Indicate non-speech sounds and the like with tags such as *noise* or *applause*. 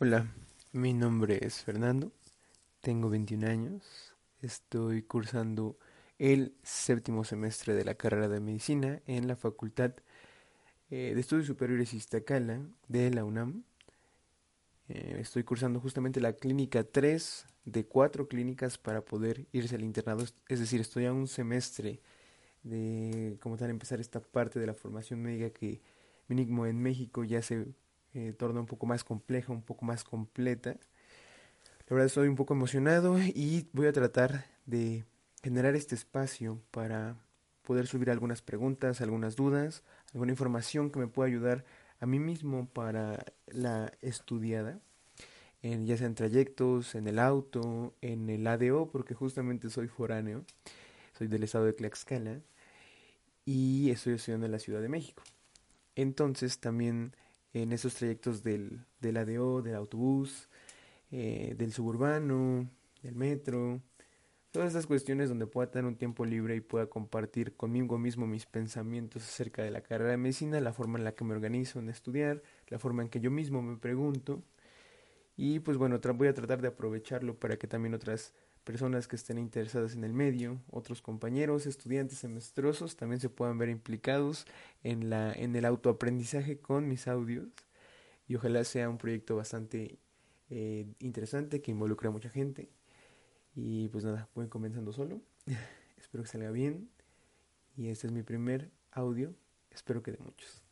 Hola, mi nombre es Fernando, tengo 21 años, estoy cursando el séptimo semestre de la carrera de medicina en la Facultad eh, de Estudios Superiores Iztacala de la UNAM. Eh, estoy cursando justamente la clínica 3 de cuatro clínicas para poder irse al internado, es decir, estoy a un semestre de como tal empezar esta parte de la formación médica que mínimo en México ya se eh, torna un poco más compleja, un poco más completa. La verdad estoy un poco emocionado y voy a tratar de generar este espacio para poder subir algunas preguntas, algunas dudas, alguna información que me pueda ayudar a mí mismo para la estudiada, ya sea en trayectos, en el auto, en el ADO, porque justamente soy foráneo, soy del estado de Tlaxcala y estoy estudiando en la Ciudad de México. Entonces también en esos trayectos del, del ADO, del autobús, eh, del suburbano, del metro, todas esas cuestiones donde pueda tener un tiempo libre y pueda compartir conmigo mismo mis pensamientos acerca de la carrera de medicina, la forma en la que me organizo en estudiar, la forma en que yo mismo me pregunto. Y pues bueno, voy a tratar de aprovecharlo para que también otras personas que estén interesadas en el medio, otros compañeros, estudiantes semestrosos también se puedan ver implicados en, la, en el autoaprendizaje con mis audios. Y ojalá sea un proyecto bastante eh, interesante que involucre a mucha gente. Y pues nada, voy comenzando solo, *laughs* espero que salga bien. Y este es mi primer audio, espero que de muchos.